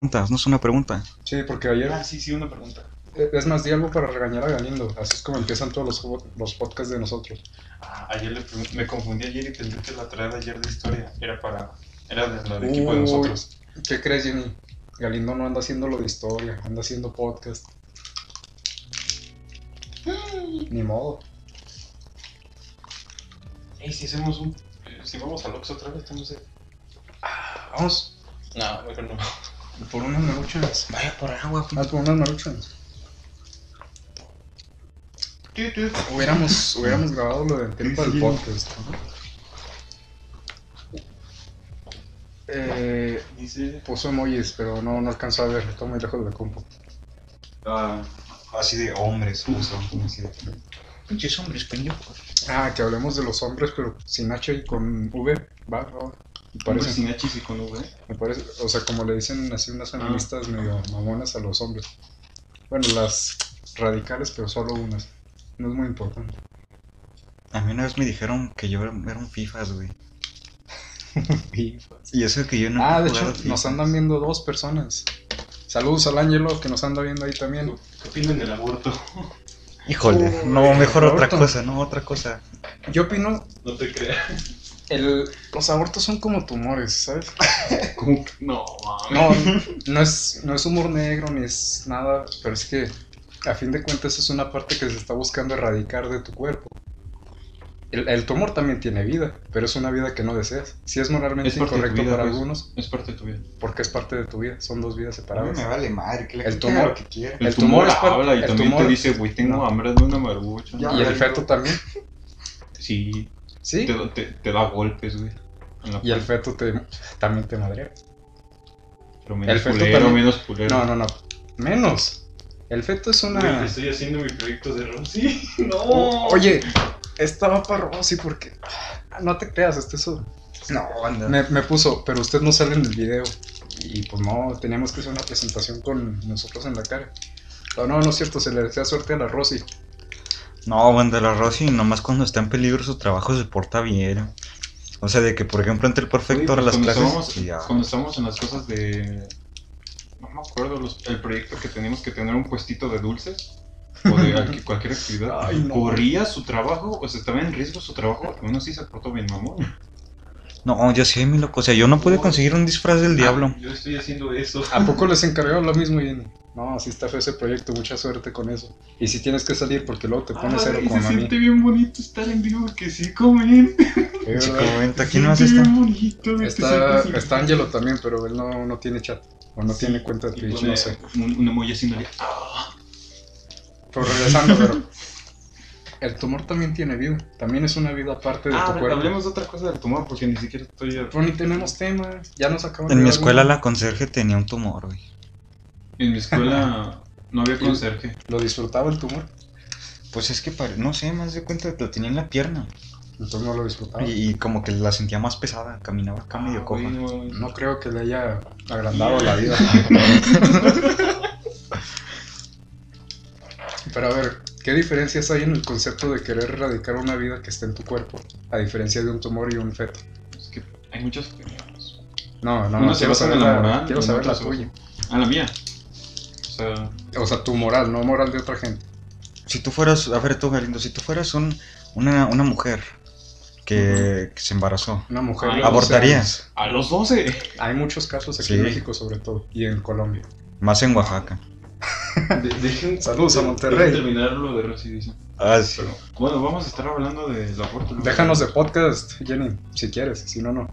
no es una pregunta. Sí, porque ayer. Ah, sí, sí, una pregunta. eh, Es más, di algo para regañar a Galindo. Así es como empiezan todos los, los podcasts de nosotros. Ah, ayer le me confundí ayer y pensé que la tarea de ayer de historia era para. Era de la del equipo de nosotros. ¿Qué crees, Jenny? Galindo no anda haciendo lo de historia, anda haciendo podcast. Ni modo. Ey, si hacemos un. eh, Si vamos a Lox otra vez, tenemos. el- Vamos No, mejor no. Por unas maruchas. Vaya por agua. Ah, por unas maruchas. Hubiéramos, hubiéramos grabado lo del tiempo del podcast. Eh, Dice. puso emojis, pero no, no alcanzó a ver. Está muy lejos de la compu. Ah, así de hombres. Pinches hombres pendejos. Ah, que hablemos de los hombres, pero sin H y con V. Va, va. Me Parece sin H y con V. me parece, o sea, como le dicen así unas feministas medio mamonas a los hombres. Bueno, las radicales, pero solo unas. No es muy importante. A mí una vez me dijeron que yo era era un FIFAs, güey. Y eso que yo no Ah, de hecho, nos andan viendo dos personas. Saludos al Ángelo que nos anda viendo ahí también. ¿Qué opinan del aborto? Híjole, Uy, no, mejor otra cosa, no, otra cosa. Yo opino, No te creas. El, los abortos son como tumores, ¿sabes? ¿Cómo que- No, mames. No, no es, no es humor negro ni es nada, pero es que a fin de cuentas es una parte que se está buscando erradicar de tu cuerpo. El, el tumor también tiene vida, pero es una vida que no deseas. Si es moralmente Es incorrecto vida, para pues. algunos, Es parte de tu vida. porque es parte de tu vida, son dos vidas A mí separadas. me vale madre, que la El tumor- lo que quiera. El, El tumor, tumor es par- habla y el también tumor- te dice, güey, tengo No. hambre de una marucha. Ya. Y el feto también, Sí, ¿sí? te, te, te da golpes, güey. Y el feto te, también te madrea. Pero menos el feto culero, también- menos culero. No, no, no. Menos. El feto es una... Güey, estoy haciendo mi proyecto de Rosy. No. O- Oye, esta va para Rosy porque... Ah, No te creas, este eso... No, anda. Me, me puso, pero usted no sale en el video. Y pues no, teníamos que hacer una presentación con nosotros en la cara. No, no, no es cierto, se le desea suerte a la Rosy. No, banda, la Rosy nomás cuando está en peligro su trabajo se porta bien. O sea, de que por ejemplo entre el Güey, perfecto a pues las cuando clases estábamos-. Cuando estábamos en las cosas de. No me acuerdo, los- el proyecto que teníamos que tener un puestito de dulces. O de al- cualquier actividad. Ay, no. Corría su trabajo, o sea, estaba en riesgo su trabajo. Aún así se portó bien, mamón. No, yo sí, mi loco. O sea, yo no pude conseguir un disfraz del diablo. Yo estoy haciendo eso. ¿A poco les encargó lo mismo, Jenny? No, así está feo ese proyecto, mucha suerte con eso. Y si tienes que salir porque luego te pones cero como se a mí. siente bien bonito estar en vivo, que sí, comen. Vente, Se aquí no siente haces bien esto. bonito, güey, te Está, está Angelo también, pero él no, no tiene chat. O no Sí, tiene cuenta de Twitch, pone no sé. Un, un emoji así, ¿no? Ah, Pero regresando, pero... El tumor también tiene vida. También es una vida aparte de Ah, tu cuerpo. hablemos de otra cosa del tumor, porque ni siquiera estoy... Pero ni tenemos tema. Ya nos acabamos En mi escuela la conserje tenía un tumor, güey. En mi escuela no había conserje. ¿Lo disfrutaba el tumor? Pues es que, pare- no sé, más de cuenta lo tenía en la pierna. Entonces no lo disfrutaba. Y, y como que la sentía más pesada, caminaba acá medio Ah, coja. güey, no, No creo que le haya agrandado la vida. Pero a ver, ¿qué diferencias hay en el concepto de querer erradicar una vida que está en tu cuerpo? A diferencia de un tumor y un feto. Es que hay muchas opiniones. No, no, no, se quiero saber la la, moral, quiero saber la tuya. Ah, la mía. O sea, O sea, tu moral, no moral de otra gente. Si tú fueras, a ver tú, Galindo, si tú fueras un, una, una mujer que, que se embarazó, Una mujer. De 12 ¿abortarías? a los 12. años. Hay muchos casos aquí Sí. en México, sobre todo, y en Colombia. Más en Oaxaca. De- dejen, Saludos a Monterrey. terminar lo de. Ah, sí. Pero, bueno, vamos a estar hablando del aborto. ¿no? Déjanos de podcast, Jenny, si quieres, si no, no.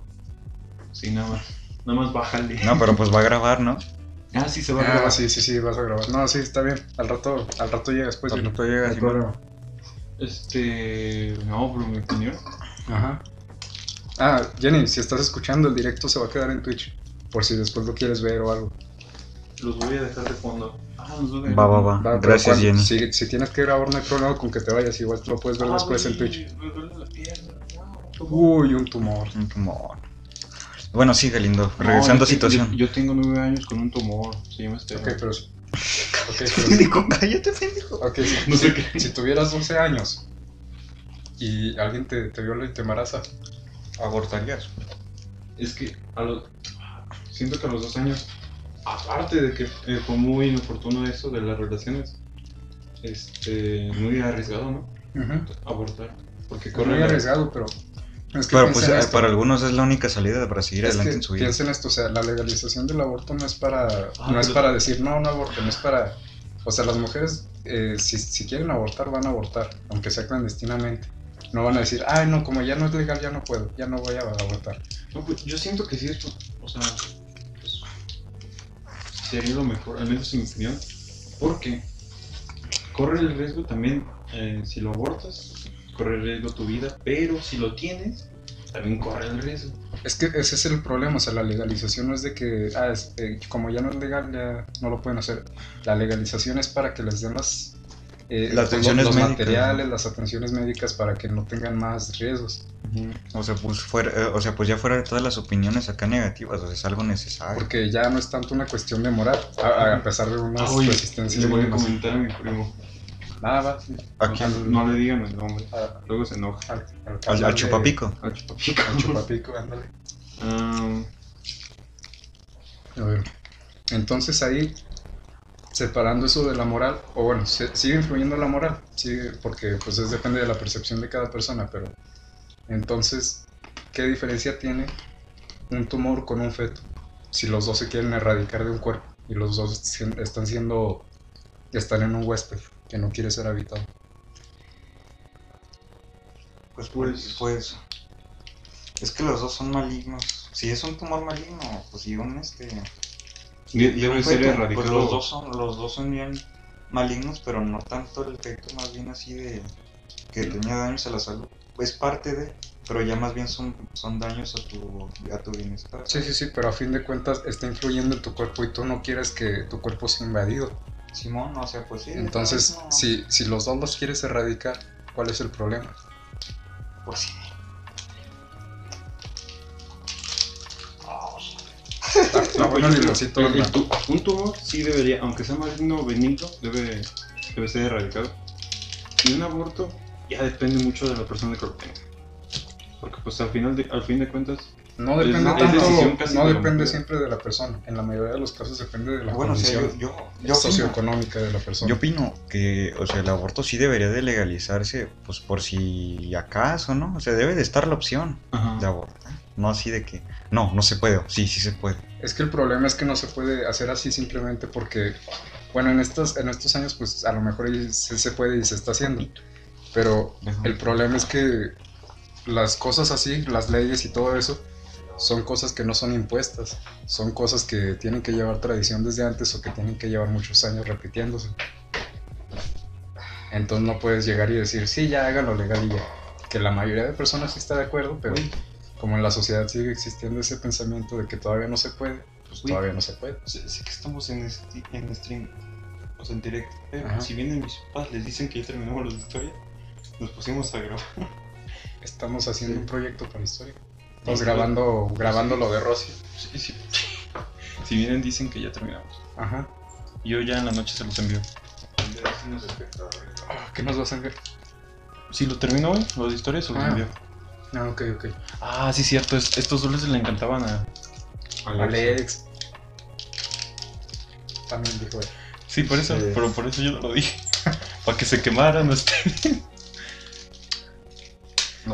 Sí, nada más. Nada más bájale. No, pero pues va a grabar, ¿no? Ah, sí, se va a Ah, grabar. sí, sí, sí, vas a grabar. No, sí, está bien. Al rato, al rato llegas, pues. Al rato llegas. Este. No, pero mi opinión. Ajá. Ah, Jenny, si estás escuchando, el directo se va a quedar en Twitch. Por si después lo quieres ver o algo. Los voy a dejar de fondo. Ah, los voy a Va, va, va. Gracias, cuando- Jenny. Si, si tienes que grabar, no hay problema con que te vayas. Igual lo puedes ver Ah, después en güey, Twitch. Me duele la pierna. No, Uy, un tumor. Un tumor. Bueno, sí, Galindo. Regresando a situación. Yo, yo tengo nueve años con un tumor. Se llama este. Ok, pero. Ok, pero. Pendejo, cállate, pendejo. Ok, si, No sé si- qué. si tuvieras 12 años y alguien te, te viola y te embaraza, ¿Abortarías? Es que a los. Siento que a los dos años aparte de que eh, fue muy inoportuno eso de las relaciones, este, muy arriesgado, ¿no? Abortar. Porque Fue corre muy la- arriesgado, pero. Es que Pero pues eh, esto. para algunos es la única salida para seguir Es adelante que en su vida. piensa en esto, o sea, la legalización del aborto no es para, Ah, no es para decir no, no aborten, es para, o sea, las mujeres eh, si, si quieren abortar van a abortar, aunque sea clandestinamente. No van a decir, ay no, como ya no es legal ya no puedo, ya no voy a abortar. No, pues, yo siento que sí es, o sea, sería lo mejor, al menos en mi opinión, porque corre el riesgo también, eh, si lo abortas, corre el riesgo tu vida, pero si lo tienes, también corre el riesgo. Es que ese es el problema, o sea, la legalización no es de que, ah, es, eh, como ya no es legal, ya no lo pueden hacer. La legalización es para que les den las, eh, Las los- atenciones los médicas, materiales, las atenciones médicas para que no tengan más riesgos. O sea, pues fuera, eh, o sea, pues ya fuera de todas las opiniones acá negativas, o sea, es algo necesario. Porque ya no es tanto una cuestión de moral, a, a pesar de unas oye, resistencias. le voy a comentar a mi primo. Nada, va, sí. ¿A quién? Al- No le digan el nombre, a- luego se enoja. al, al Al, al chupapico. Al chupapico. Al chupapico, ándale. Ah, A ver. Entonces ahí, separando eso de la moral, o bueno, se- sigue influyendo la moral, sigue, porque pues es, depende de la percepción de cada persona, pero entonces, ¿qué diferencia tiene un tumor con un feto? Si los dos se quieren erradicar de un cuerpo y los dos están siendo, están en un huésped que no quiere ser habitado. Pues, Pues- pues, es que los dos son malignos. Si es un tumor maligno, pues y un este. De- y debe un ser feto, erradicado. Pues los dos son, los dos son bien malignos, pero no tanto el efecto, más bien así de que tenía daños a la salud. Es parte de, pero ya más bien son, son daños a tu, a tu bienestar. Sí, sí, sí, pero a fin de cuentas está influyendo en tu cuerpo y tú no quieres que tu cuerpo sea invadido. Simón, o sea, pues sí. Entonces, no, si, si los dos los quieres erradicar, ¿cuál es el problema? Pues sí. Está, está bueno el limoncito, El- el ¿no? tu- un tumor sí debería, aunque sea maligno o benigno, debe, debe ser erradicado. Y un aborto ya depende mucho de la persona que lo tenga. Porque pues al final de, al fin de cuentas, No depende es tanto, decisión casi no de la depende mujer. siempre de la persona. En la mayoría de los casos depende de la Bueno, o sea, condición yo, yo, yo opino- socioeconómica de la persona. Yo opino que, o sea, el aborto sí debería de legalizarse, pues por si acaso, ¿no? O sea, debe de estar la opción de abortar. No así de que, no, no se puede, sí, sí se puede. Es que el problema es que no se puede hacer así simplemente porque, bueno, en estos, en estos años pues a lo mejor se, se puede y se está haciendo. Pero el problema es que las cosas así, las leyes y todo eso, son cosas que no son impuestas. Son cosas que tienen que llevar tradición desde antes o que tienen que llevar muchos años repitiéndose. Entonces no puedes llegar y decir, sí, ya háganlo legal y ya. Que la mayoría de personas sí está de acuerdo, pero Uy, como en la sociedad sigue existiendo ese pensamiento de que todavía no se puede, pues Uy. todavía no se puede. sé, sé que estamos en, este, en stream, o sea, en directo, pero Ajá. si vienen mis papás, les dicen que ya terminamos la historia, nos pusimos a grabar. Estamos haciendo Sí. un proyecto para historia. Estamos Sí, grabando, grabando lo de Rosy. Sí, sí. Si vienen, dicen que ya terminamos. Ajá. Yo ya en la noche se los envío. Ah, ¿Qué nos vas a enviar? Si lo termino hoy, los de historia se los Ah. envío. Ah, ok, ok. Ah, sí, cierto. es- estos dulces le encantaban a. Alex. También dijo él. Sí, por eso, Sí. pero por eso yo no lo dije. Para que se quemaran. Este.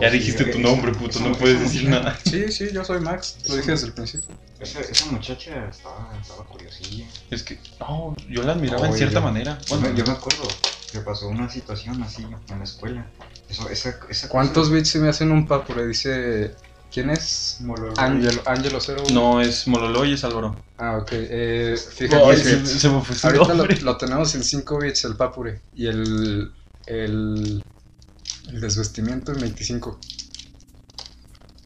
ya dijiste tu nombre, puto, no puedes decir nada. Sí, sí, yo soy Max. Lo dije desde el principio. Esa, esa muchacha estaba, estaba curiosilla. Es que, no, yo la admiraba en Oye, cierta yo- manera. Bueno, yo me acuerdo que pasó una situación así en la escuela. Eso, esa, esa ¿Cuántos cosa- bits se me hacen un papure? Dice. ¿Quién es? Angelo, Angelo 01. no, es Mololo y es Álvaro. Ah, ok. Eh, fíjate que se, se me fue ahorita lo, tenemos en 5 bits el papure. Y el. El. El desvestimiento en 25.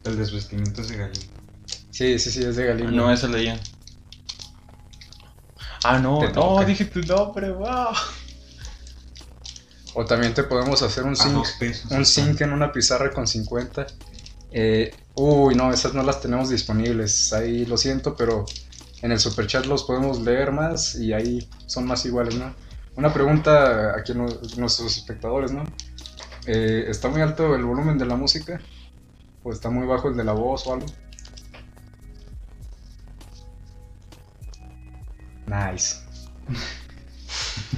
El desvestimiento es de Galín. Sí, sí, sí, es de Galindo. No, esa leía. Ah, no, Te no, dije tu nombre, wow. O también te podemos hacer un pesos. un en una pizarra con 50. Eh, uy, no, esas no las tenemos disponibles. Ahí lo siento, pero en el superchat los podemos leer más y ahí son más iguales, ¿no? Una pregunta aquí a nuestros espectadores, ¿no? Eh, ¿Está muy alto el volumen de la música? ¿O está muy bajo el de la voz o algo? Nice.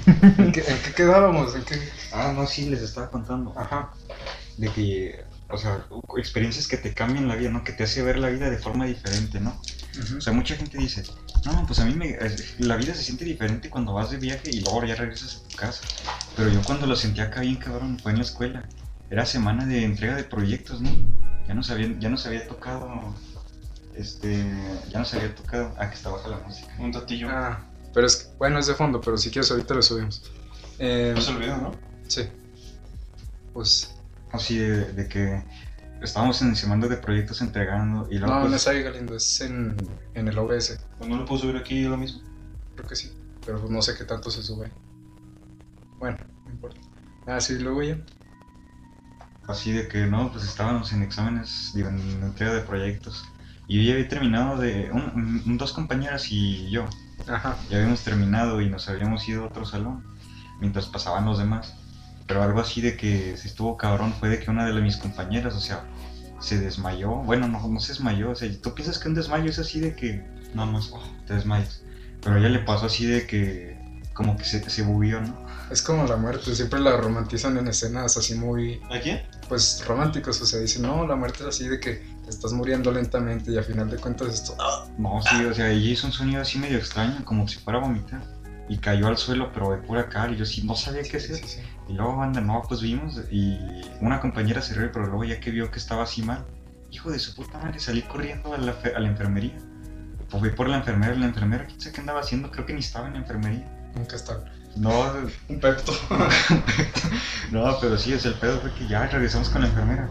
¿En qué, en qué quedábamos? ¿En qué? Ah, no, sí, les estaba contando. Ajá. De que, o sea, experiencias que te cambian la vida, ¿no? Que te hace ver la vida de forma diferente, ¿no? O sea, mucha gente dice, no, pues a mí me, la vida se siente diferente cuando vas de viaje y luego ya regresas a tu casa. Pero yo cuando lo sentía acá bien cabrón fue en la escuela. Era semana de entrega de proyectos, ¿no? Ya nos había, ya nos había tocado, este, ya nos había tocado, ah, que está baja la música. Un tatillo. Ah, pero es que, bueno, es de fondo, pero si quieres ahorita lo subimos. Eh, No se olvidó, ¿no? sí. Pues, Así de, de que estábamos en semana de proyectos entregando y luego no, pues, no es ahí, Galindo, es en, en el OBS. No lo puedo subir aquí lo mismo. Creo que sí, pero pues no sé qué tanto se sube. Bueno, no importa. Ah, sí, luego ya. Así de que no, pues estábamos en exámenes, digo, en entrega de proyectos. Y yo ya había terminado de. un- un- dos compañeras y yo. Ajá. Ya habíamos terminado y nos habíamos ido a otro salón. Mientras pasaban los demás. Pero algo así de que se estuvo cabrón fue de que una de mis compañeras, o sea, se desmayó. Bueno, no, no se desmayó. O sea, tú piensas que un desmayo es así de que nada más oh, te desmayas. Pero a ella le pasó así de que. Como que se, se bugueó, ¿no? Es como la muerte, siempre la romantizan en escenas así muy, ¿A quién? pues, románticos. O sea, dicen, no, la muerte es así de que estás muriendo lentamente y a final de cuentas esto. No, sí, o sea, ella hizo un sonido así medio extraño, como si fuera a vomitar. Y cayó al suelo, pero de pura cara. Y yo sí no sabía qué hacer. Sí, sí, sí. Y luego, banda, no, pues vimos. Y una compañera se rió, pero luego ya que vio que estaba así mal, hijo de su puta madre, salí corriendo a la, a la enfermería. Pues fui por la enfermera, la enfermera, quién sabe qué andaba haciendo, creo que ni estaba en la enfermería. Nunca está. No, Un pepto. no, pero sí, sea, el pedo fue que ya regresamos con la enfermera.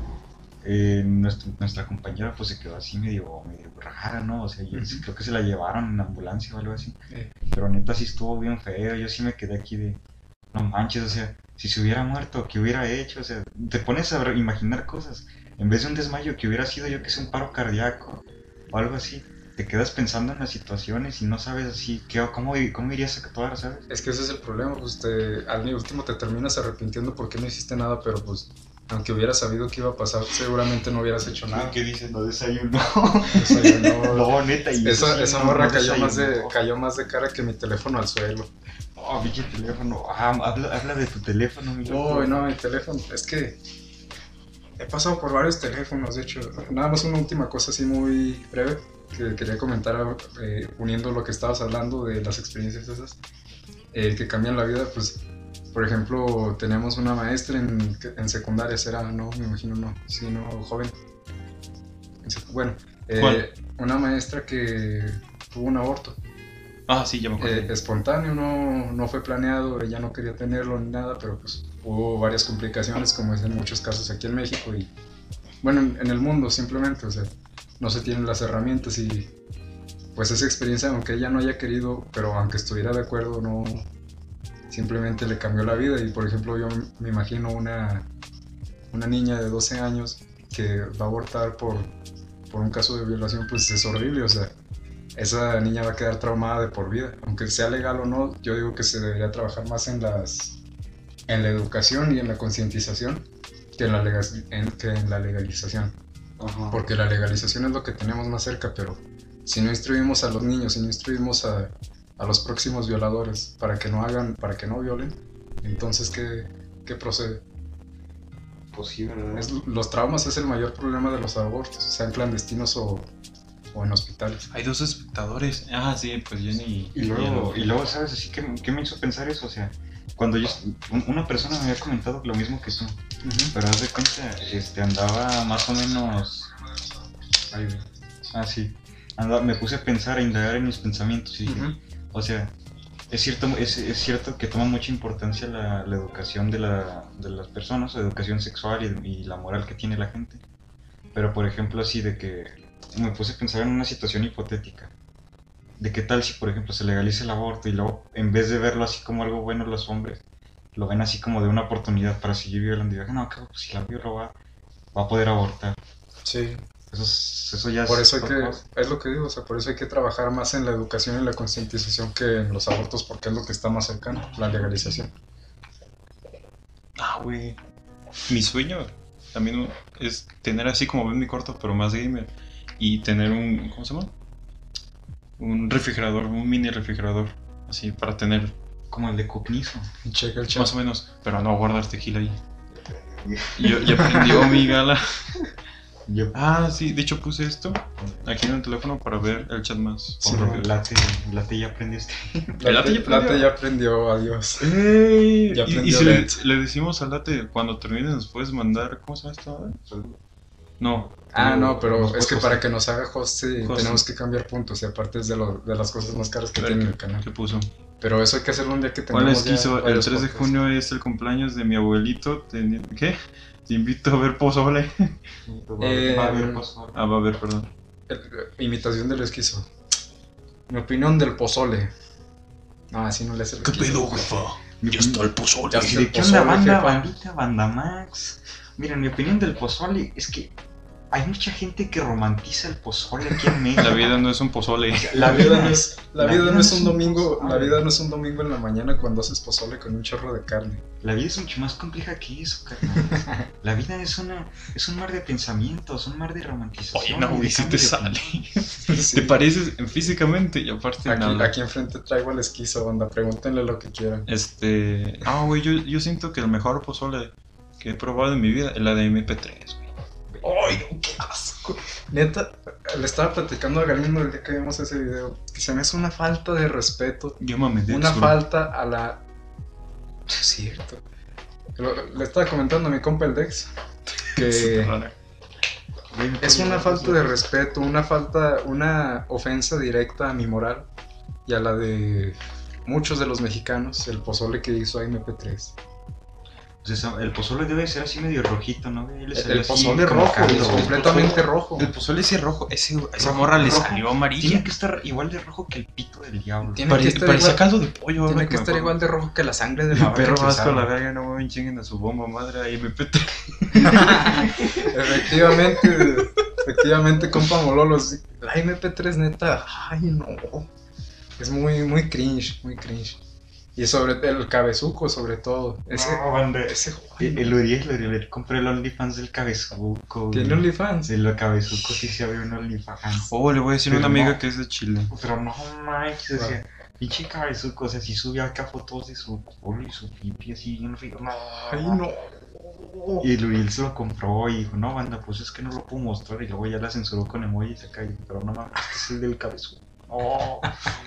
Eh, nuestra, nuestra compañera pues se quedó así medio, medio rara, ¿no? O sea, yo creo que se la llevaron en ambulancia o algo así. Eh, Pero neta sí estuvo bien feo, yo sí me quedé aquí de, no manches, o sea, si se hubiera muerto, ¿qué hubiera hecho? O sea, te pones a imaginar cosas. En vez de un desmayo, que hubiera sido yo que sé, un paro cardíaco o algo así. Te quedas pensando en las situaciones y no sabes así, ¿qué, cómo, cómo irías a actuar, sabes? Es que ese es el problema, pues te, al último te terminas arrepintiendo porque no hiciste nada, pero pues aunque hubieras sabido que iba a pasar, seguramente no hubieras hecho nada. ¿Qué dices? No desayunó. Desayunó. no, neta. Y Esa, esa no, morra no cayó, más de, cayó más de cara que mi teléfono al suelo. Oh, pinche teléfono. Ah, habla, habla de tu teléfono, mi. Uy, no, mi teléfono. Es que he pasado por varios teléfonos, de hecho. Nada más una última cosa así muy breve que quería comentar, eh, uniendo lo que estabas hablando de las experiencias esas eh, que cambian la vida. Pues, por ejemplo, teníamos una maestra en, en secundaria, era, no, me imagino, no, sí, no, joven. Bueno, eh, una maestra que tuvo un aborto. Ah, sí, ya me acuerdo. Eh, espontáneo, no, no fue planeado, ella no quería tenerlo ni nada, pero pues hubo varias complicaciones, como es en muchos casos aquí en México y, bueno, en, en el mundo simplemente, o sea, no se tienen las herramientas y pues esa experiencia, aunque ella no haya querido, pero aunque estuviera de acuerdo, no, simplemente le cambió la vida y, por ejemplo, yo me imagino una, una niña de 12 años que va a abortar por, por un caso de violación, pues es horrible, o sea, esa niña va a quedar traumada de por vida. Aunque sea legal o no, yo digo que se debería trabajar más en las en la educación y en la concientización que en la en- que en la legalización. Ajá. Porque la legalización es lo que tenemos más cerca, pero si no instruimos a los niños, si no instruimos a, a los próximos violadores para que no hagan, para que no violen, entonces ¿qué, qué procede? Pues sí, ¿verdad? Es- los traumas es el mayor problema de los abortos, sean clandestinos o, o en hospitales. Hay dos espectadores. Ah, sí, pues Jenny Y luego, y luego, ¿sabes? Así que, ¿qué me hizo pensar eso? O sea, cuando yo, un- una persona me había comentado lo mismo que tú, pero haz de cuenta, este, andaba más o menos... Güey. Ah, sí. Andaba- me puse a pensar, a indagar en mis pensamientos y dije, Ujú. O sea, es cierto, es, es cierto que toma mucha importancia la, la educación de, la, de las personas, la educación sexual y, y la moral que tiene la gente. Pero, por ejemplo, así de que me puse a pensar en una situación hipotética. De qué tal si, por ejemplo, se legaliza el aborto y luego, en vez de verlo así como algo bueno los hombres, lo ven así como de una oportunidad para seguir violando. Y digan, no, cabrón, pues si la violo va, va a poder abortar. Sí, Eso, es- eso ya Por es eso hay otra que, cosa. es lo que digo, o sea, por eso hay que trabajar más en la educación y la concientización que en los abortos, porque es lo que está más cercano, la legalización. Ah, güey. Mi sueño también es tener así como ven mi corto, pero más gamer. Y tener un. ¿Cómo se llama? Un refrigerador, un mini refrigerador. Así, para tener Como el de Cognizo. Checa el chat. más o menos, pero no guardar tequila ahí. Y yo- ya aprendió mi gala. Yo Ah, sí, de hecho puse esto aquí en el teléfono para ver el chat más. Sí, late, late ya aprendiste. ¿El late ya aprendió? Late ya aprendió, adiós. ¡Ey! Ya Y- y, aprendió si le, le decimos al late, cuando termines nos puedes mandar, ¿cómo se llama esta? No. Ah, no, pero es que para que nos haga host sí, Host. tenemos que cambiar puntos y aparte es de, lo- de las cosas más caras que ¿Qué- tiene el canal. ¿Qué puso? Pero eso hay que hacerlo un día que ¿Cuál tengamos es ya quiso? El varios 3 de junio es el cumpleaños de mi abuelito. ¿Qué? Te invito a ver pozole. Eh, Va a haber pozole. Ah, va a ver, perdón. El- imitación del esquizo. Mi opinión del pozole. No, así no le hace el esquizo. jefa? Ya está el pozole. ¿De qué onda, banda, bandita, banda Max? Mira, mi opinión del pozole es que hay mucha gente que romantiza el pozole aquí en México. La vida no es un pozole. La vida no es, la La vida vida no es un un domingo, pozole. la vida no es un domingo en la mañana cuando haces pozole con un chorro de carne. La vida es mucho más compleja que eso, carnal. La vida es una es un mar de pensamientos, un mar de romantización. Oye, no, y si te sale. Sí. Te pareces físicamente y aparte Aquí, nada. aquí enfrente traigo al esquizo, banda, pregúntenle lo que quieran. Este. Ah, güey, yo, yo siento que el mejor pozole que he probado en mi vida es la de MP3, güey. ¡Ay, no, qué asco! Neta, le estaba platicando a Galindo el día que vimos ese video. Que se me hace una falta de respeto, metí una falta a la. Es cierto. Le estaba comentando a mi compa el Dex que es una falta de respeto, una falta, una ofensa directa a mi moral y a la de muchos de los mexicanos, el pozole que hizo MP3. Pues el pozole debe ser así medio rojito, ¿no? El así pozole como rojo, caldo, es completamente rojo. El pozole ese rojo, ese, esa Rojo, morra le salió amarilla. Tiene que estar igual de rojo que el pito del diablo. Tiene Pare- que estar parecía igual- caldo de pollo. Tiene que me estar igual de rojo que la sangre de la El vaca perro que vasco la verga, no me chinguen a su bomba madre a MP3. efectivamente, efectivamente, compa Mololo. sí. La MP3 neta, ay no. Es muy, muy cringe, muy cringe. Y sobre el cabezuco, sobre todo. Ese, No, banda. ese El, el Uriel, el Uriel, compré el OnlyFans del cabezuco. tiene. OnlyFans. El cabezuco sí se abrió un OnlyFans. Oh, le voy a decir a una amiga no. que es de Chile. Pero no manches, o sea, pinche cabezuco, o sea, si subía acá fotos de su culo y su pipi así, yo no fui, no. Ay no. Y el Uriel se lo compró y dijo, no, banda, pues es que no lo puedo mostrar. Y luego ya la censuró con emojis acá. Y pero no mames, este es el del cabezuco. Oh.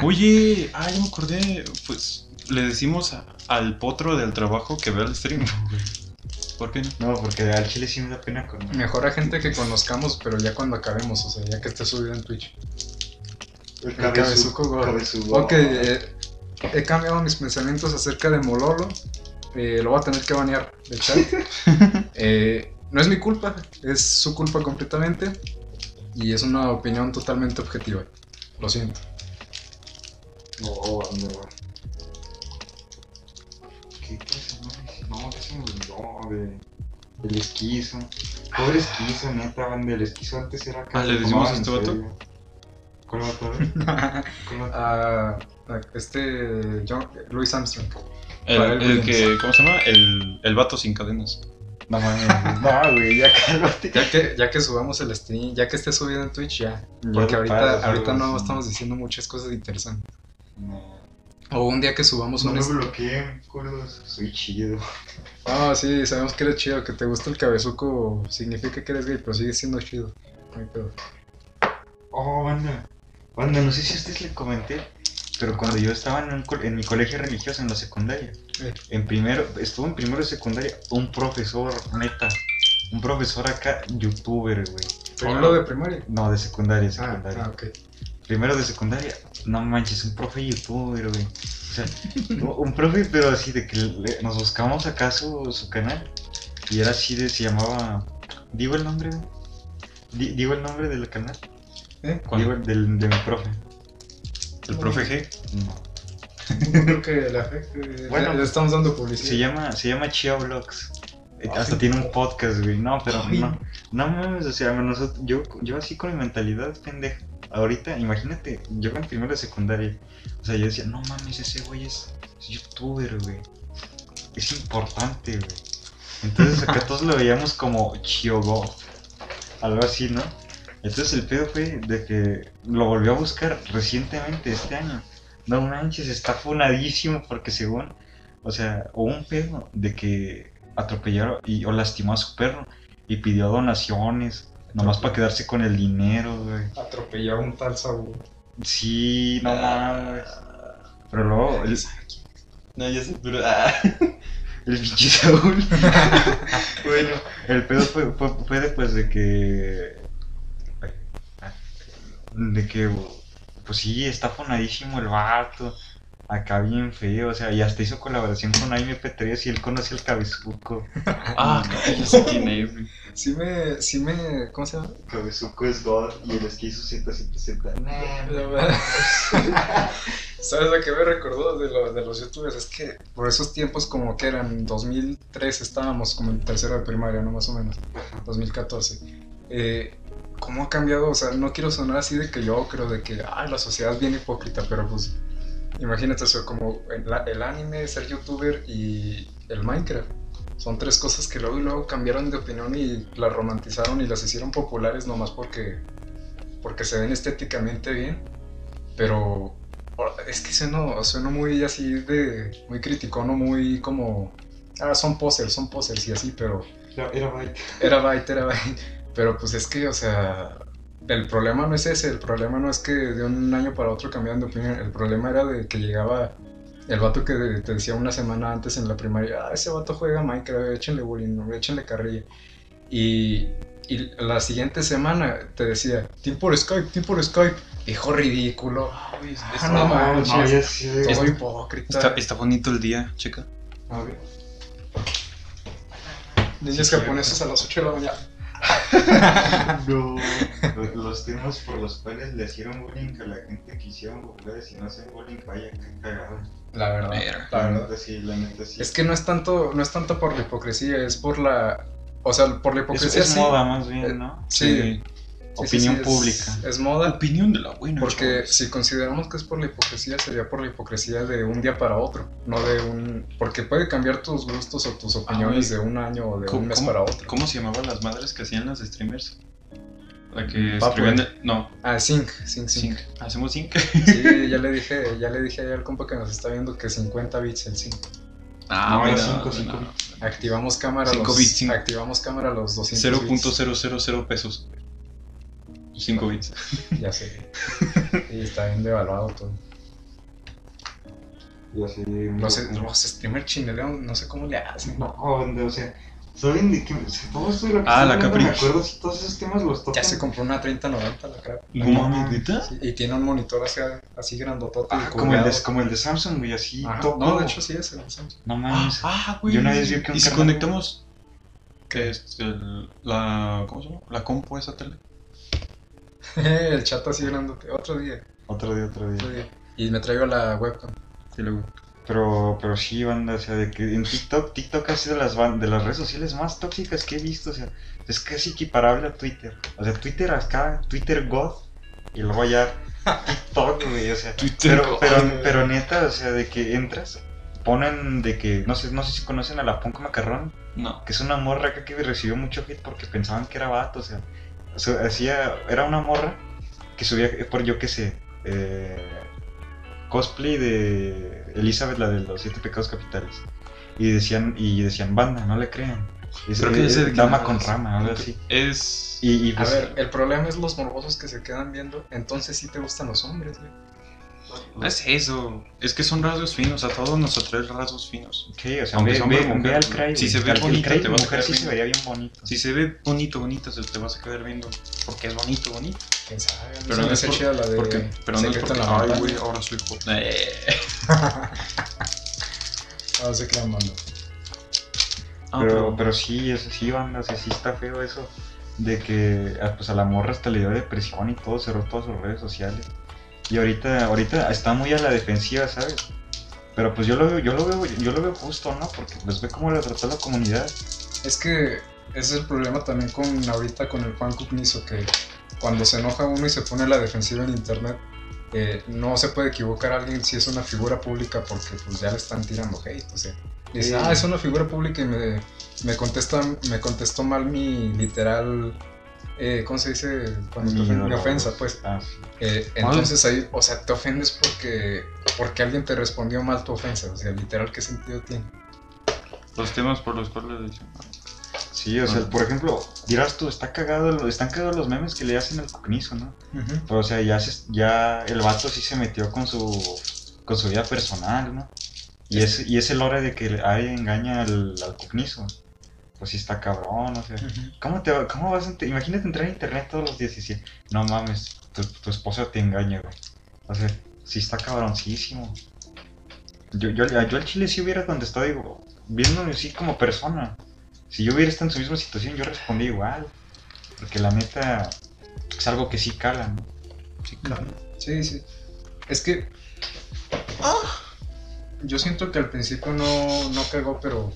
Oye, ah, ya me acordé. Pues le decimos a- al potro del trabajo que vea el stream. ¿Por qué no? No, porque al chile sí me da pena con Mejor a gente que conozcamos, pero ya cuando acabemos, o sea, ya que esté subido en Twitch. el cabezuco gordo. cabezuco. Ok, eh, he cambiado mis pensamientos acerca de Mololo. Eh, lo voy a tener que banear de chat. Eh, no es mi culpa, es su culpa completamente. Y es una opinión totalmente objetiva. Lo siento. No, de... El esquizo. Pobre esquizo, neta, banda. El esquizo antes era. Ah, ¿le se decimos a este vato? ¿Cuál vato? Ah, este. John- Louis Armstrong. El, que, ¿cómo se llama? El, el vato sin cadenas. No mames, no, güey, ya cálmate. Ya que, ya que subamos el stream, ya que esté subido en Twitch, ya. Porque ahorita, ahorita no estamos diciendo muchas cosas interesantes. No, O un día que subamos no un me stream. bloqueen, culos. Soy chido. Ah, sí, sabemos que eres chido, que te gusta el cabezuco significa que eres gay, pero sigue siendo chido. No hay pedo. Oh, banda. Banda, no sé si a ustedes le comenté, pero cuando yo estaba en, un en mi colegio religioso en la secundaria, Eh. en primero, estuvo en primero de secundaria, un profesor, neta, un profesor acá, youtuber, güey. Primero de primaria. No, de secundaria, Ah, secundaria. ah, ok. Primero de secundaria, no manches, un profe youtuber, güey. O sea, un profe, pero así de que le- nos buscamos acá su, canal. Y era así de, se llamaba. ¿Digo el nombre, güey? Di- ¿Digo el nombre del canal? ¿Eh? Digo el del, de mi profe. El profe G. No. No creo que le afecte. Bueno, le estamos dando publicidad. Se llama, se llama Chia Vlogs. Eh, Hasta tiene un podcast, güey. No, pero Ay. no. No mames, o sea, nosotros, yo, yo así con mi mentalidad pendeja. Ahorita, imagínate, yo en primero de secundaria. O sea, yo decía, no mames, ese güey es, es youtuber, güey. Es importante, güey. Entonces acá todos lo veíamos como Chiogo. Algo así, ¿no? Entonces el pedo fue de que lo volvió a buscar recientemente, este año. No manches, está funadísimo porque según, o sea, hubo un pedo de que atropellaron y, o lastimó a su perro y pidió donaciones, nomás para quedarse con el dinero, güey. Atropelló a un tal Saúl. Sí, no mames. Pero luego, el, No, ya sé, pero. Ah. el pinche Saúl. bueno, el pedo fue, fue, fue después de que. De que. Pues sí, está fonadísimo el vato. Acá bien feo, o sea, y hasta hizo colaboración con AMP3 y él conoce al cabezuco. Ah, ya sé quién es. Sí me, sí me, ¿cómo se llama? Cabezuco es God y el que hizo Z7Z. ¿Sabes a qué me recordó de, lo- de los youtubers? Es que por esos tiempos como que eran 2003 estábamos como en tercero de primaria, ¿no? Más o menos. 2014. Eh, ¿Cómo ha cambiado? O sea, no quiero sonar así de que yo creo de que, ah, la sociedad es bien hipócrita, pero pues imagínate eso, como el, anime, ser youtuber y el Minecraft. Son tres cosas que luego y luego cambiaron de opinión y las romantizaron y las hicieron populares nomás porque, porque se ven estéticamente bien. Pero es que sueno, sueno muy así de. muy criticón o muy como. Ah, son posers, son posers y así, pero. Era, era Byte. Era Byte, era Byte. Pero pues es que, o sea. El problema no es ese, el problema no es que de un año para otro cambiaran de opinión. El problema era de que llegaba el vato que te decía una semana antes en la primaria: Ah, ese vato juega Minecraft, échenle bullying, échenle carrilla. Y, y la siguiente semana te decía: Team por Skype, Team por Skype. Hijo ridículo. Ah, no manches. No, ya sé. Todo hipócrita. Está, está bonito el día, checa. Niños Sí, japoneses a las 8 de la mañana. No. Los temas por los cuales le hicieron bullying a la gente que hicieron populares y no hacen bullying, vaya, qué cagado. La verdad. La verdad. neta sí, la neta sí. Es que no es tanto, no es tanto por la hipocresía, es por la. O sea, por la es, hipocresía. es sí. moda más bien, ¿no? Sí, Opinión sí, pública. Es, moda. Opinión de la buena. Porque chavos. si consideramos que es por la hipocresía, sería por la hipocresía de un día para otro, no de un... Porque puede cambiar tus gustos o tus opiniones güey. de un año o de ¿Cómo- un mes para otro. ¿Cómo se llamaban las madres que hacían las streamers? La que escribían. de- No, Ah, Sync, Sync, Sync. Sync. Hacemos Sync. Sí, ya le dije, ya le dije al compa que nos está viendo que 50 bits el Sync. Ah, No, mira, cinco, no, cinco no. Activamos cámara los, bits, cinco. activamos cámara los 200 bits. 0.000 pesos. 5 bits. Ya sé. Y está bien devaluado todo. Ya sé. Los, los streamers chineleros, no sé cómo le hacen. No, donde, o sea, ¿saben de qué? O sea, todo esto de lo que Ah, la Capri. Me acuerdo si todos esos temas los tocan. Ya se compró una 3090 la crap. No mames. Sí, y tiene un monitor así, así grandotote y Ah, como el, de, como el de Samsung, güey, así. Ajá, todo- No, de hecho sí es el Samsung. No Ah, mames. ah, güey. Yo una vez vi que un ¿Y si conectamos? ¿Qué es? El, la. ¿Cómo se llama? La compu esa tele. el chat así grandote. Otro día, Otro día, otro día. otro día. Y me traigo la webcam. Sí, luego. Pero, pero sí, banda, o sea, de que en TikTok, TikTok ha sido de las, de las redes sociales más tóxicas que he visto, o sea, es casi equiparable a Twitter. O sea, Twitter acá, Twitter God, y luego ya TikTok, güey, o sea. Twitter pero, God, pero, pero neta, o sea, de que entras, ponen de que, no sé, no sé si conocen a la Punk Macarrón, No. que es una morra acá que recibió mucho hate porque pensaban que era vato, o sea, hacía, era una morra que subía, por yo qué sé, eh, cosplay de Elizabeth, la de los siete pecados capitales, y decían, y decían, banda, no le crean, es, Creo que es dama con rama, algo así, Es. y, y A pues, ver, el problema es los morbosos que se quedan viendo. Entonces sí te gustan los hombres, güey. No es eso. Es que son rasgos finos. A todos nos atrae rasgos finos. sí, o sea, aunque ve, hombre ve- mujer, ve al. Cry, Si se ve al- bonito, te vas a quedar sí se viendo. vería bien bonito, Si se ve bonito, bonito, se te vas a quedar viendo. Porque es bonito, bonito. Pero no es hace por- chida la de Porque, pero no es porque. Ay, güey, ahora soy hot. Eh. Ah, se crean banda. Ah, pero, pero sí, eso sí, banda, sí está feo eso. De que ah, pues a la morra hasta le dio depresión y todo, cerró todas sus redes sociales. Y ahorita, ahorita está muy a la defensiva, ¿sabes? Pero pues yo lo veo, yo lo veo, yo lo veo justo, ¿no? Porque pues ve cómo le trató la comunidad. Es que ese es el problema también con ahorita con el Juan Cugnizo, que cuando se enoja uno y se pone a la defensiva en internet, eh, no se puede equivocar a alguien si es una figura pública porque pues ya le están tirando hate, o sea. Dice, Sí. ah, es una figura pública y me, me, contesta, me contestó mal mi literal eh, ¿cómo se dice? Cuando te ofenden? Ofensa, pues. Ah, Eh, entonces ahí, o sea, te ofendes porque, porque alguien te respondió mal tu ofensa. O sea, literal, ¿qué sentido tiene? Los temas por los cuales dicen. Sí, o sea, por ejemplo, dirás tú, está cagado, lo- están cagados los memes que le hacen al Cocnizo, ¿no? Pero, o sea, ya, se- ya el vato sí se metió con su, con su vida personal, ¿no? Y es, y es el hora de que alguien engaña al, al Cocnizo. Pues sí está cabrón, o sea. ¿Cómo, te, va- ¿Cómo vas a Imagínate entrar a internet todos los días y decir, no mames, tu, tu esposa te engaña, güey. O sea, sí está cabroncísimo. Yo, yo, yo al chile sí hubiera contestado, digo, viéndome así como persona. Si yo hubiera estado en su misma situación, yo respondí igual. Porque la neta es algo que sí cala, ¿no? Sí, claro. Sí, sí. Es que. Yo siento que al principio no, no cagó, pero.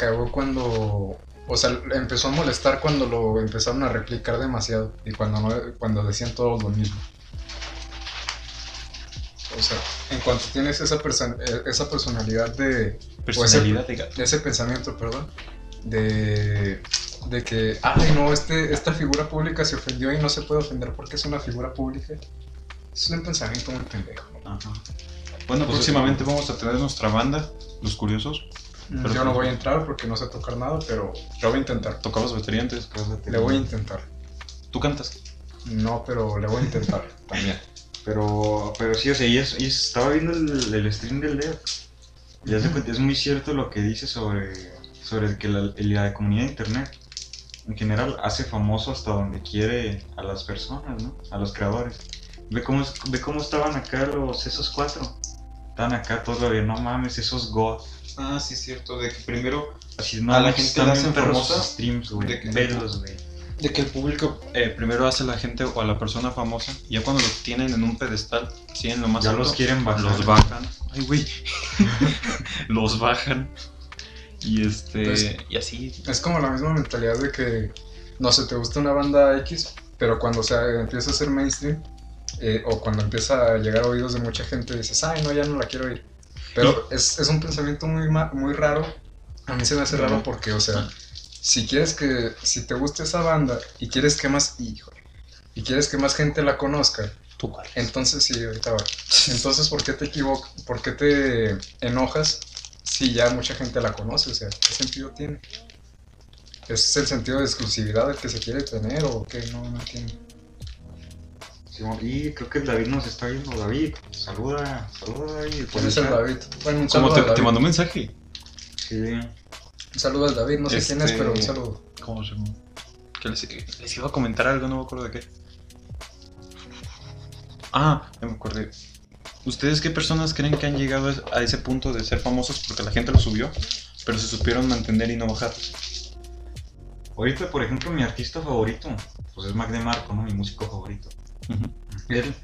Cagó cuando. O sea, empezó a molestar cuando lo empezaron a replicar demasiado. Y cuando, no, cuando decían todos lo mismo. O sea, en cuanto tienes esa, perso- eh, esa personalidad de. Personalidad de gato. de ese pensamiento, perdón, de, de que, ay, no, este, esta figura pública se ofendió y no se puede ofender porque es una figura pública. Es un pensamiento muy pendejo. Ajá. Bueno, próximamente vamos a tener nuestra banda, Los Curiosos. Pero yo no pues- voy a entrar porque no sé tocar nada, pero yo voy a intentar. Tocamos veteriantes. Le voy a intentar. ¿Tú cantas? No, pero le voy a intentar también. Pero, pero sí, o sea, y, es- y estaba viendo el, el stream del Leo. Y haz de cuenta, es muy cierto lo que dice sobre, sobre que la, la comunidad de internet en general hace famoso hasta donde quiere a las personas, ¿no? A los creadores. Ve cómo, ve cómo estaban acá los, esos cuatro. Estaban acá todavía, no mames, esos god. Ah, sí, es cierto. De que primero. Así, no A la gente bien hacen famosa, streams, güey. de que- Velos, güey. De que el público eh, primero hace a la gente o a la persona famosa y ya cuando lo tienen en un pedestal, siguen lo más Ya alto, los quieren bajar. los bajan. Ay, güey. los bajan. Y este. Y así. Es como la misma mentalidad de que, no sé, te gusta una banda X, pero cuando se empieza a ser mainstream, eh, o cuando empieza a llegar a oídos de mucha gente, dices, ay, no, ya no la quiero oír. Pero es, es un pensamiento muy, muy raro. A mí se me hace raro porque, o sea, si quieres que, si te gusta esa banda y quieres que más, híjole, y quieres que más gente la conozca, Tú cuál. entonces sí, ahorita va. Entonces, ¿por qué te equivocas? ¿Por qué te enojas si ya mucha gente la conoce? O sea, ¿qué sentido tiene? ¿Es el sentido de exclusividad el que se quiere tener o qué? No, no entiendo. Y creo que el David nos está viendo. David, saluda, saluda David. ¿Quién es el. David? Bueno, un saludo te, te mandó un mensaje. Sí. Un saludo al David, no sé quién es, Este- pero un saludo. ¿Cómo se llama? Les, les iba a comentar algo, no me acuerdo de qué. Ah, ya me acordé. ¿Ustedes qué personas creen que han llegado a- a ese punto de ser famosos porque la gente lo subió, pero se supieron mantener y no bajar? Ahorita, por ejemplo, mi artista favorito, pues es Mac DeMarco, ¿no? Mi músico favorito. Él,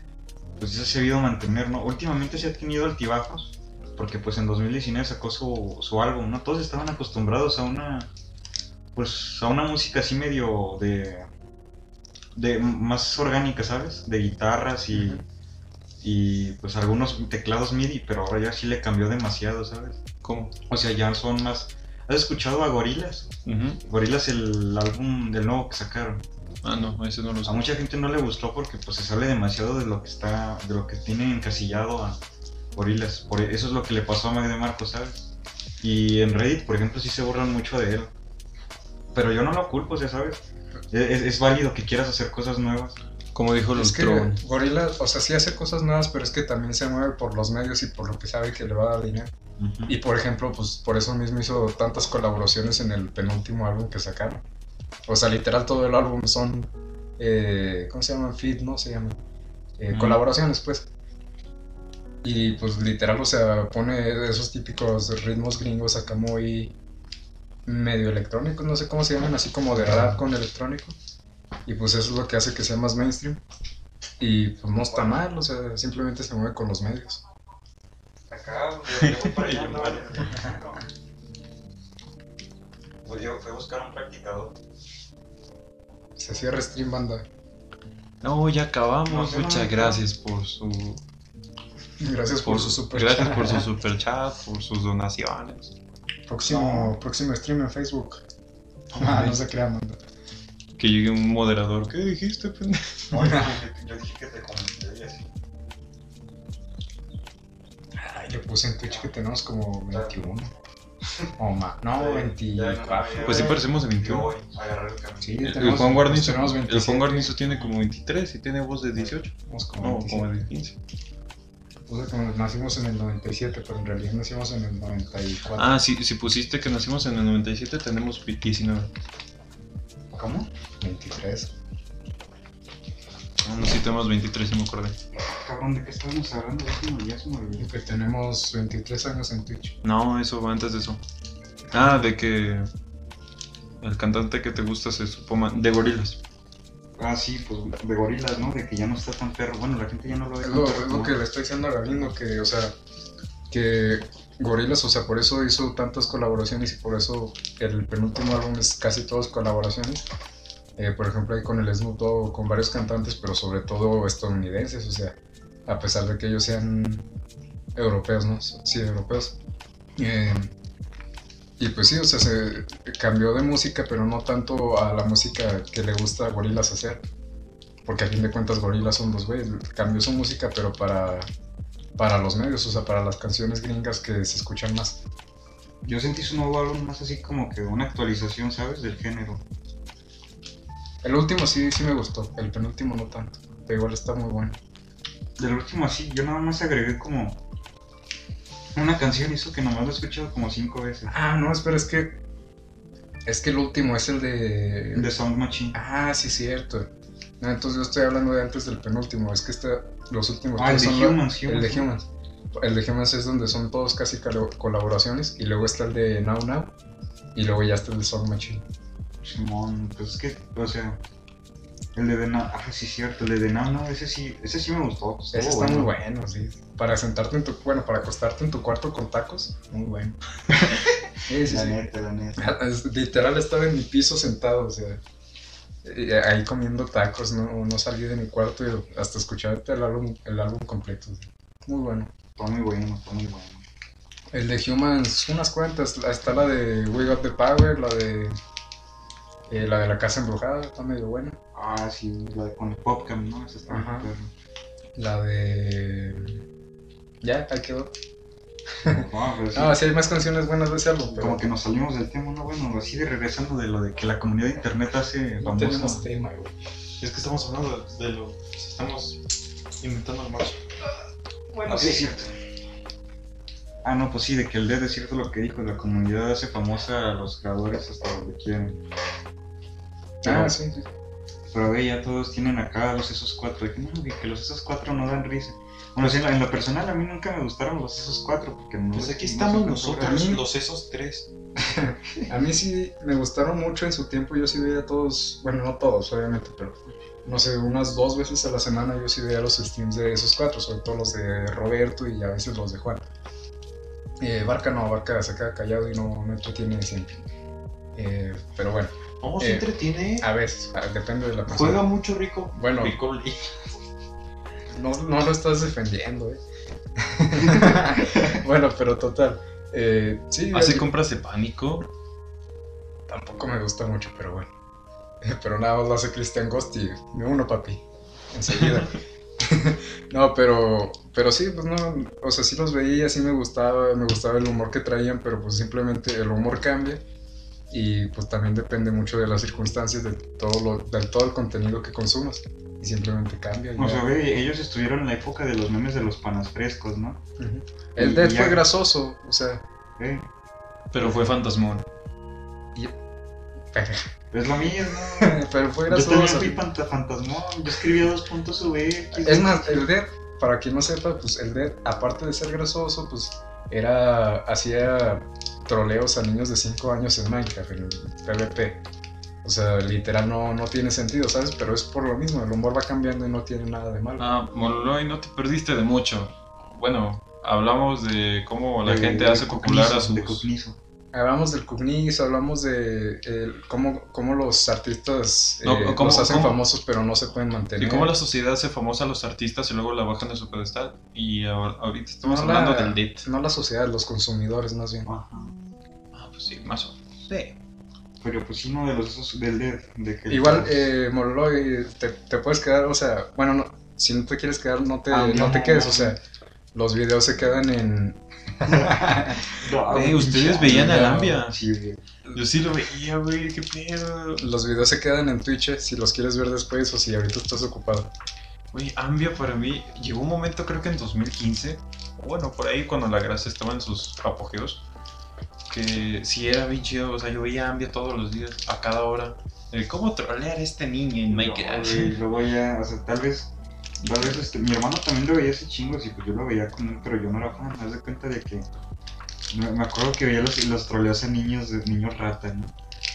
pues se ha sabido mantener, ¿no? Últimamente se ha tenido altibajos, porque pues en 2019 sacó su, su álbum, ¿no? Todos estaban acostumbrados a una, pues a una música así medio de, de más orgánica, ¿sabes? De guitarras y, y pues algunos teclados MIDI, pero ahora ya sí le cambió demasiado, ¿sabes? ¿Cómo? O sea, ya son más... ¿Has escuchado a Gorilas? Ujú. Gorilas el álbum del nuevo que sacaron. Ah, no, ese no lo A sé. mucha gente no le gustó porque pues se sale demasiado de lo que está, de lo que tiene encasillado a Gorillaz. Por eso es lo que le pasó a Mac DeMarco, ¿sabes? Y en Reddit, por ejemplo, sí se burlan mucho de él. Pero yo no lo culpo, o sea, ¿sabes? Es, es- válido que quieras hacer cosas nuevas. Como dijo Es que. Gorilla, o sea, sí hace cosas nuevas, pero es que también se mueve por los medios y por lo que sabe que le va a dar dinero. Y por ejemplo, pues por eso mismo hizo tantas colaboraciones en el penúltimo álbum que sacaron. O sea, literal todo el álbum son, eh, ¿cómo se llaman? Feed, ¿no? Se llaman. Eh, Ujú. Colaboraciones, pues. Y pues literal, o sea, pone esos típicos ritmos gringos acá muy medio electrónicos, no sé cómo se llaman, así como de rap con electrónico. Y pues eso es lo que hace que sea más mainstream. Y pues no está mal, o sea, simplemente se mueve con los medios. Acá, yo voy para allá, no, vale. Pues yo fui a buscar un practicador. Se cierra stream banda. No, ya acabamos. No sé, no Muchas gracias por su. Gracias por, su super Gracias chat. por su super chat, por sus donaciones. Próximo, próximo stream en Facebook. Ah, no se crean, banda. Que llegue un moderador. ¿Qué dijiste, pendejo? No, yo, dije que te comenté y así. Ay, yo puse en Twitch que tenemos como 21. O más. No, Sí, 24. Pues sí parecemos de 21. Yo voy a agarrar el camino. Sí, El, tenemos- Juan Guarnizo, tenemos el 27. Juan Guarnizo tiene como 23 y tiene voz de 18. Tenemos como No, 27. como de 15. Puse que nacimos en el 97, pero en realidad nacimos en el 94. Ah, sí, si pusiste que nacimos en el 97, tenemos 19. ¿Cómo? 23. Ah, no, sí tenemos 23, sí me acordé. Cabrón, ¿de qué estábamos hablando? Ya se me- Ya se me olvidó. Que tenemos 23 años en Twitch. No, eso va antes de eso. Ah, de que el cantante que te gusta se supo de gorilas. Ah, sí, pues de gorilas, ¿no? De que ya no está tan perro. Bueno, la gente ya no lo ve Es lo, es lo ¿no? que le estoy diciendo a Galindo, que, o sea, que Gorillaz, o sea, por eso hizo tantas colaboraciones y por eso el penúltimo álbum es casi todas colaboraciones. Eh, por ejemplo, ahí con el Snoop Dogg, con varios cantantes, pero sobre todo estadounidenses, o sea, a pesar de que ellos sean europeos, ¿no? Sí, europeos. Eh, y pues sí, o sea, se cambió de música, pero no tanto a la música que le gusta a Gorillaz hacer. Porque a fin de cuentas Gorillaz son dos güeyes. Cambió su música, pero para, para los medios, o sea, para las canciones gringas que se escuchan más. Yo sentí su nuevo álbum más así como que una actualización, ¿sabes? Del género. El último sí, sí me gustó, el penúltimo no tanto. Pero igual está muy bueno. Del último así, yo nada más agregué como una canción, hizo que nomás lo he escuchado como cinco veces. Ah, no, espera, es que. Es que el último es el de. De Sound Machine. Ah, sí, cierto. No, entonces yo estoy hablando de antes del penúltimo. Es que este, los últimos Ah, el de son la- Humans, El de Humans. Humans. El de Humans es donde son todos casi colaboraciones. Y luego está el de Now Now. Y luego ya está el de Song Machine. Simón, pues es que, o sea, el de Now, ah, sí, cierto, el de no, ese sí, ese sí me gustó. Ese está muy bueno, sí. Para sentarte en tu, bueno, para acostarte en tu cuarto con tacos, muy bueno. Sí, sí, La sí. neta, la neta. Es- Literal estaba en mi piso sentado, o sea, y ahí comiendo tacos, no, no salí de mi cuarto y hasta escuchar el álbum, el álbum completo. Muy bueno. Está muy bueno, está muy bueno. El de Humans, unas cuantas, está la de We Got the Power, la de eh, la de la casa embrujada, está medio buena. Ah, sí, la de con el Popcam, ¿no? Esa está muy Ajá. La de ya, ahí quedó. Ah, pero sí, No, sí hay más canciones buenas de ese álbum, pero Como que nos salimos del tema, ¿no? Bueno, así de regresando de lo de que la comunidad de internet hace no famoso. tenemos tema, güey. Es que estamos hablando de, de lo. Estamos inventando almuerzo. Bueno, sí, es cierto. Ah, no, pues sí, de que el dead es cierto lo que dijo, la comunidad hace famosa a los creadores hasta donde quieren. Pero, Ah, sí, sí. pero ve, ya todos tienen acá los esos cuatro. De que, no, que que los esos cuatro no dan risa. Bueno, sí, en, la- en lo personal a mí nunca me gustaron los esos cuatro porque no. Pues aquí estamos nosotros, los esos tres. A mí sí me gustaron mucho en su tiempo, yo sí veía todos, bueno, no todos, obviamente, pero no sé, unas dos veces a la semana yo sí veía los streams de esos cuatro, sobre todo los de Roberto y a veces los de Juan. Eh, Barca no, Barca se queda callado y no, no entretiene siempre. Eh, pero bueno, ¿Cómo se se Eh, entretiene? a veces, depende de la persona. Juega mucho rico. Bueno, Rico no, no lo estás defendiendo, ¿eh? bueno, pero total. eh, sí, Hace así- compras de pánico. Tampoco me gusta mucho, pero bueno. Pero nada más lo hace Christian Ghost y me uno, papi. Enseguida. no, pero, pero sí, pues no, o sea, sí los veía, sí me gustaba, me gustaba el humor que traían, pero pues simplemente el humor cambia y pues también depende mucho de las circunstancias, de todo, lo, de todo el contenido que consumas y simplemente cambia. y O sea, ve, ellos estuvieron en la época de los memes de los panas frescos, ¿no? El Dead ya- fue grasoso, o sea, Eh, Pero fue fantasmón. es lo mismo. pero fue Yo también grasoso. fui fantasmón. Yo escribía dos puntos V. Es más, el Dead, para quien no sepa, pues el Dead, aparte de ser grasoso, pues era hacía troleos a niños de 5 años en Minecraft, en PvP. O sea, literal no, no tiene sentido, ¿sabes? Pero es por lo mismo, el humor va cambiando y no tiene nada de malo. Ah, Mololoy, no te perdiste de mucho. Bueno, hablamos de cómo la De- gente de hace popular a sus... Hablamos del Cugnis, hablamos de cómo, cómo los artistas No, eh, ¿cómo- los hacen cómo? famosos pero no se pueden mantener. Y cómo la sociedad hace famosa a los artistas y luego la bajan de su pedestal. Y ahor- ahorita estamos No la- hablando del DIT. No la sociedad, los consumidores más bien. Ajá. Sí, más o menos. Sí. pero pues uno de los esos del de, de que Igual, eh, Mololoy, te, te puedes quedar, o sea, bueno, no, si no te quieres quedar, no te, Ah, no te no. quedes, o sea, los videos se quedan en... No, Eh, ustedes veían al no. Ambia. Sí, güey. Yo sí lo veía, güey, qué pedo. Los videos se quedan en Twitch, eh, si los quieres ver después o si ahorita estás ocupado. Güey, Ambia para mí llegó un momento, creo que en 2015, o bueno, por ahí cuando la grasa estaba en sus apogeos, que sí era bien chido. O sea, yo veía Ambia todos los días, a cada hora. El cómo trolear a este niño en No, Minecraft. güey, luego ya, o sea, tal vez, tal vez este, mi hermano también lo veía ese chingo, sí, pues yo lo veía con él, pero yo no era fan, haz de cuenta de que, me, me acuerdo que veía los, los troleos a niños, de niños rata, ¿no?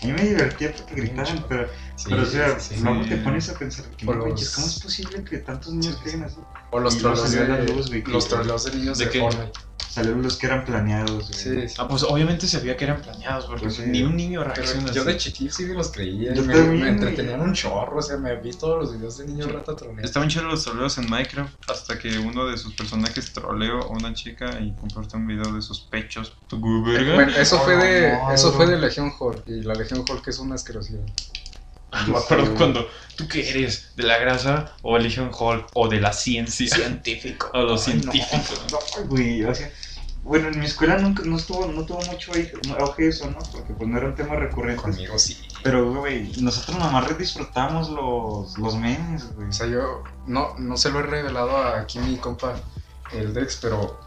A mí me divertía porque gritaban, pero, pero o sea, sí, sí. luego sí. te pones a pensar que no los- ¿cómo es posible que tantos niños creen así? O los Y troleos de, los troleos de niños ¿De de, qué? Fortnite. Salieron los que eran planeados, güey. Sí, sí. Ah, pues obviamente se veía que eran planeados, porque Pues sí. ni un niño reacciona yo de chiquillo sí me los creía. Yo me, también, me güey. entretenían un chorro. O sea, me vi todos los videos de niños rata troleando. Estaban chidos los troleos en Minecraft hasta que uno de sus personajes troleó a una chica y compartió un video de sus pechos. ¿Tu verga? Bueno, eso fue de No, eso fue de Legion Hulk y la Legion Hulk es una asquerosidad. Ah, me acuerdo cuando tú qué eres, de la grasa o Legion Hulk o de la ciencia. Científico. O los Ay, no, científicos. No, güey, o sea, bueno, en mi escuela nunca, no estuvo, no tuvo mucho auge eso, ¿no? Porque pues no era un tema recurrente. Conmigo sí. Pero, güey, nosotros nomás disfrutamos los, los memes, güey. O sea, yo no, no se lo he revelado a aquí mi compa, el Dex, pero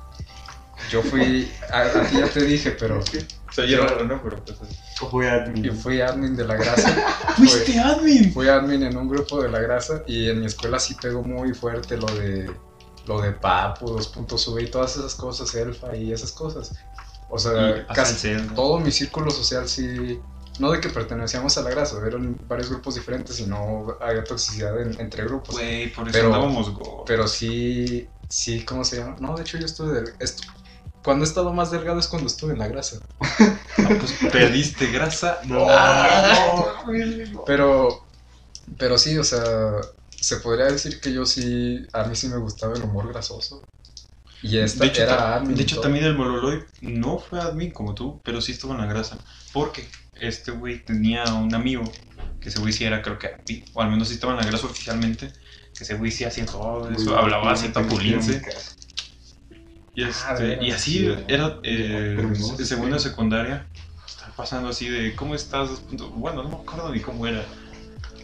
yo fui, a, a ti ya te dije, pero Se oye raro, ¿no? Pero pues así. Fue admin. yo fui admin de la grasa. ¡Fuiste admin! Fui admin en un grupo de la grasa y en mi escuela sí pegó muy fuerte lo de lo de Papu, 2.sub y todas esas cosas, Elfa y esas cosas. O sea, Y casi Zelda. todo mi círculo social sí, no de que pertenecíamos a la grasa, eran varios grupos diferentes y no había toxicidad en- entre grupos. Güey, por eso Pero- andábamos go. Pero sí, sí, ¿cómo se llama? No, de hecho yo estuve del... cuando he estado más delgado es cuando estuve en la grasa. Ah, pues perdiste grasa. No, no, Pero, pero sí, o sea, se podría decir que yo sí, a mí sí me gustaba el humor grasoso. Y esta de hecho, era admin de hecho también el Mololoy no fue admin como tú, pero sí estuvo en la grasa. Porque este güey tenía un amigo que ese güey sí era, creo que admin, o al menos sí estaba en la grasa oficialmente. Que ese güey sí hacía todo eso, hablaba así tapulince. Y, Ah, este, de y así sí. era eh, de sí. segunda secundaria. Estaba pasando así de ¿cómo estás? Dos puntos- Bueno, no me acuerdo ni cómo era.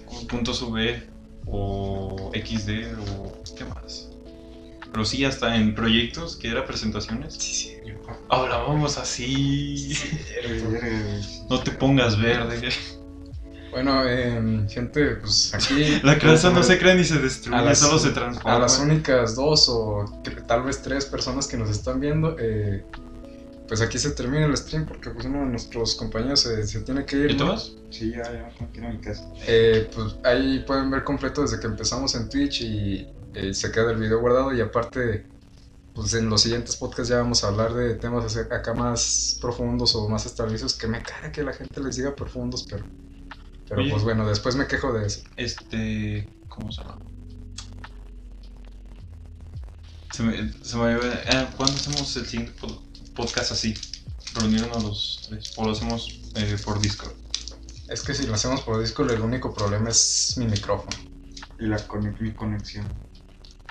Como punto sube o XD o qué más. Pero sí, hasta en proyectos que era presentaciones. Sí, sí. Hablábamos así. Güey. No te pongas verde. Bueno, em, gente, pues aquí La casa no se crea ni se destruye, A las- solo se a las únicas dos o que- tal vez tres personas que nos están viendo, eh, pues aquí se termina el stream porque pues uno de nuestros compañeros se, se tiene que ir. ¿Y vas? Sí, ya, ya, me tengo que ir a mi casa. Eh, pues ahí pueden ver completo desde que empezamos en Twitch y eh, se queda el video guardado y aparte pues en los siguientes podcasts ya vamos a hablar de temas acá más profundos o más establecidos que me caga que la gente les diga profundos pero pero Oye. pues bueno después me quejo de eso Este. ¿Cómo se llama? Se me, se me eh, ¿Cuándo hacemos el siguiente pod- podcast así? Reunirnos los tres. O lo hacemos eh, por Discord. es que si lo hacemos por Discord el único problema es mi micrófono Y la conex- mi conexión.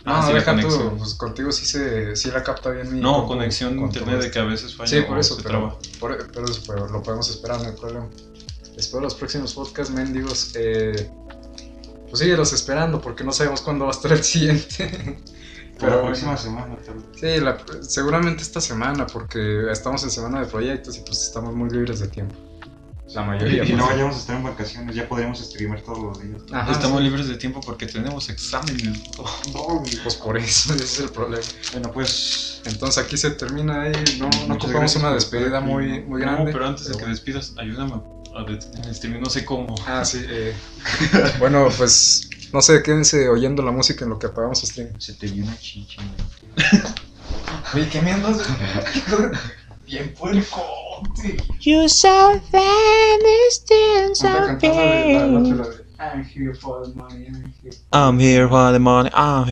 no Ah, sí, la deja tú pues contigo sí se sí la capta bien mi No, conexión con internet de que a veces falla Sí, por eso, se pero, traba. por- pero eso, pero lo podemos esperar, no hay problema. Espero los próximos podcasts, mendigos. Eh, pues síguelos esperando porque no sabemos cuándo va a estar el siguiente. Pero la bueno. próxima semana, tal vez. Sí, la- seguramente esta semana porque estamos en semana de proyectos y pues estamos muy libres de tiempo. La mayoría. Y no pues. vayamos a estar en vacaciones, ya podríamos streamer todos los días. Ajá, Estamos sí. libres de tiempo porque tenemos exámenes. No, güey. Pues por eso, ese es el problema. Bueno, pues. Entonces aquí se termina ahí. No, no ocupamos una despedida muy, ¿no? muy No, grande. pero antes de que bueno. despidas, ayúdame en el stream. No sé cómo. Ah, sí. eh, bueno, pues no sé, quédense oyendo la música en lo que apagamos el stream. Se te vio una chicha. Oye, ¿qué me andas? Bien puerco. You so la de, I'm here for the money, I'm here I'm here for the money. I'm